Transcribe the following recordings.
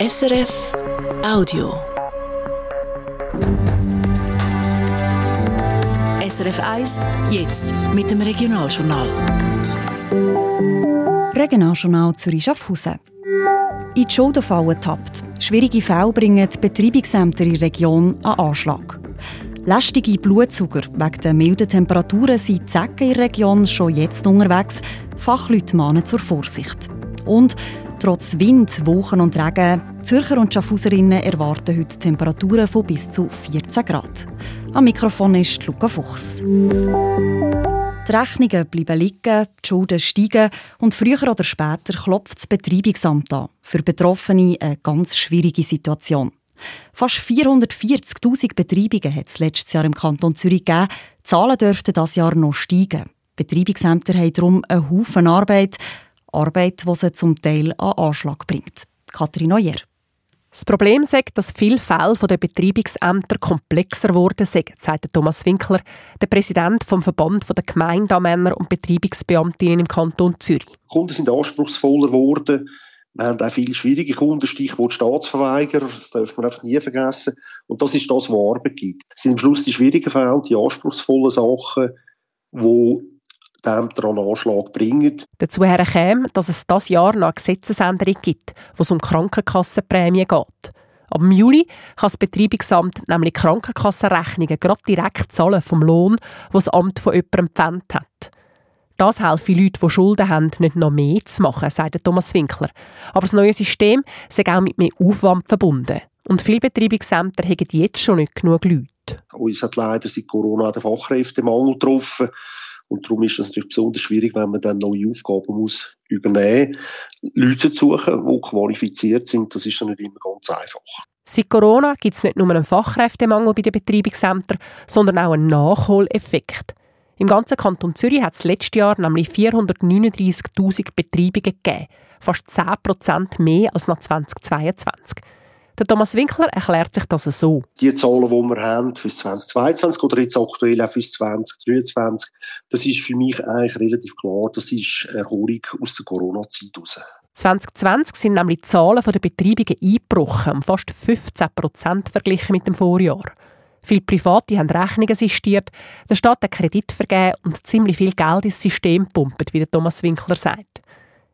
SRF Audio. SRF 1, jetzt mit dem Regionaljournal. Regionaljournal Zürich-Schaffhausen. In die Schuldenfalle tappt. Schwierige Fälle bringen die Betreibungsämter in der Region an Anschlag. Lästige Blutzucker wegen der milden Temperaturen sind die Zecken in der Region schon jetzt unterwegs. Fachleute mahnen zur Vorsicht. Und trotz Wind, Wochen und Regen, Zürcher und Schaffhauserinnen erwarten heute Temperaturen von bis zu 14 Grad. Am Mikrofon ist Luca Fuchs. Die Rechnungen bleiben liegen, die Schulden steigen und früher oder später klopft das Betreibungsamt an. Für Betroffene eine ganz schwierige Situation. Fast 440.000 Betreibungen hat es letztes Jahr im Kanton Zürich gegeben. Die Zahlen dürften das Jahr noch steigen. Betreibungsämter haben darum einen Haufen Arbeit. Arbeit, die sie zum Teil an Anschlag bringt. Katrin Neuer. Das Problem ist, dass viele Fälle der Betreibungsämter komplexer geworden sind, sagt Thomas Winkler, der Präsident vom Verband der Gemeindeanmänner und Betreibungsbeamtinnen im Kanton Zürich. Die Kunden sind anspruchsvoller geworden. Wir haben auch viele schwierige Kunden, Stichwort Staatsverweigerer, das darf man einfach nie vergessen. Und das ist das, was Arbeit gibt. Es sind am Schluss die schwierigen Fälle, die anspruchsvollen Sachen, die die Ämter an Anschlag bringen. Dazu käme, dass es das Jahr noch eine Gesetzesänderung gibt, wo es um Krankenkassenprämien geht. Ab Juli kann das Betreibungsamt nämlich Krankenkassenrechnungen gerade direkt zahlen vom Lohn, den das Amt von jemandem empfängt hat. Das helfe Leuten, die Schulden haben, nicht noch mehr zu machen, sagt Thomas Winkler. Aber das neue System sei auch mit mehr Aufwand verbunden. Und viele Betreibungsämter haben jetzt schon nicht genug Leute. Uns hat leider seit Corona den Fachkräftemangel getroffen. Und darum ist es natürlich besonders schwierig, wenn man dann neue Aufgaben muss übernehmen muss. Leute zu suchen, die qualifiziert sind, das ist dann nicht immer ganz einfach. Seit Corona gibt es nicht nur einen Fachkräftemangel bei den Betreibungsämtern, sondern auch einen Nachholeffekt. Im ganzen Kanton Zürich hat es letztes Jahr nämlich 439.000 Betreibungen gegeben, fast 10% mehr als nach 2022. Der Thomas Winkler erklärt sich das so. Die Zahlen, die wir haben für 2022 oder jetzt aktuell auch für 2023, das ist für mich eigentlich relativ klar, das ist Erholung aus der Corona-Zeit heraus. 2020 sind nämlich die Zahlen der Betreibungen eingebrochen, um fast 15 Prozent verglichen mit dem Vorjahr. Viele Private haben Rechnungen sistiert, der Staat einen Kredit vergeben und ziemlich viel Geld ins System pumpt, wie Thomas Winkler sagt.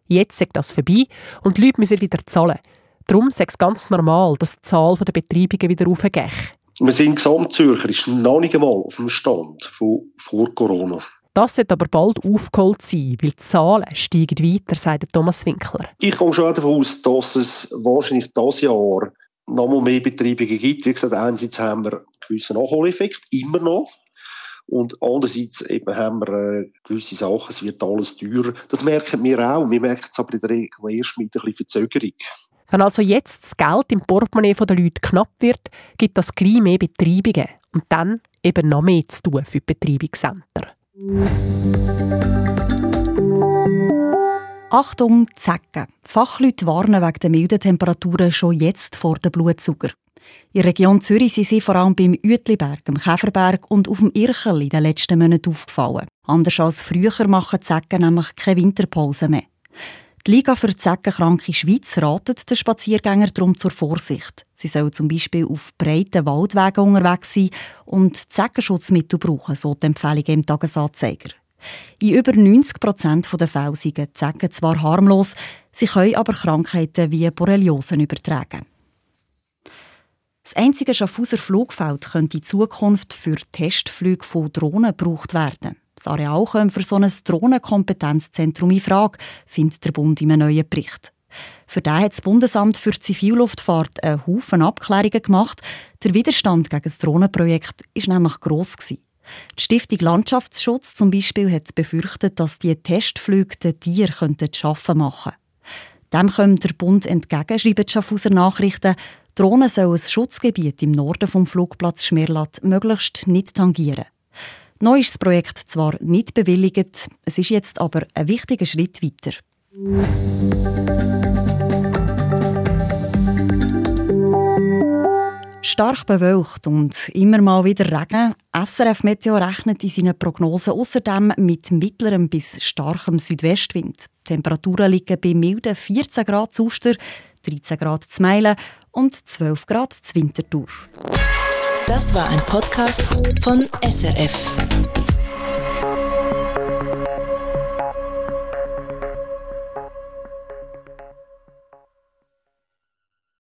Jetzt ist das vorbei und die Leute müssen wieder zahlen. Darum ist es ganz normal, dass die Zahl der Betreibungen wieder aufgeht. Wir sind Gesamtzürcher, ist noch nicht einmal auf dem Stand von vor Corona. Das sollte aber bald aufgeholt sein, weil die Zahlen steigen weiter, sagt Thomas Winkler. Ich gehe schon davon aus, dass es wahrscheinlich dieses Jahr noch mal mehr Betreibungen gibt. Wie gesagt, einerseits haben wir einen gewissen Nachholeffekt, immer noch. Und andererseits eben haben wir äh, gewisse Sachen, es wird alles teurer. Das merken wir auch. Wir merken es aber in der Regel erst mit ein bisschen Verzögerung. Wenn also jetzt das Geld im Portemonnaie der Leute knapp wird, gibt das gleich mehr Betreibungen und dann eben noch mehr zu tun für die Betreibungsämter. Achtung, Zecken. Fachleute warnen wegen der milden Temperaturen schon jetzt vor den Blutzucker. In der Region Zürich sind sie vor allem beim Uetliberg, am Käferberg und auf dem Irchel in den letzten Monaten aufgefallen. Anders als früher machen Zecken nämlich keine Winterpause mehr. Die Liga für Zeckenkranke Schweiz ratet den Spaziergängern darum zur Vorsicht. Sie sollen zum Beispiel auf breiten Waldwegen unterwegs sein und Zeckenschutzmittel brauchen, so die Empfehlung im Tagesanzeiger. In über 90 Prozent der Fälle sind Zecken zwar harmlos, sie können aber Krankheiten wie Borreliosen übertragen. Das einzige Schaffhauser Flugfeld könnte in Zukunft für Testflüge von Drohnen gebraucht werden. Das Areal kommt für so ein Drohnenkompetenzzentrum in Frage, findet der Bund in einem neuen Bericht. Für den hat das Bundesamt für Zivilluftfahrt einen Haufen Abklärungen gemacht. Der Widerstand gegen das Drohnenprojekt war nämlich gross. Die Stiftung Landschaftsschutz zum Beispiel hat befürchtet, dass die Testflüge den Tieren schaffen machen Dem kommt der Bund entgegen, schreiben die Schaffhauser Nachrichten. Drohnen sollen ein Schutzgebiet im Norden vom Flugplatz Schmerlat möglichst nicht tangieren. Neu ist das Projekt zwar nicht bewilligt, es ist jetzt aber ein wichtiger Schritt weiter. Stark bewölkt und immer mal wieder Regen. SRF Meteo rechnet in seinen Prognosen außerdem mit mittlerem bis starkem Südwestwind. Die Temperaturen liegen bei milden 14 Grad zu Uster, 13 Grad zu Meilen und 12 Grad zu Winterthur. Das war ein Podcast von SRF.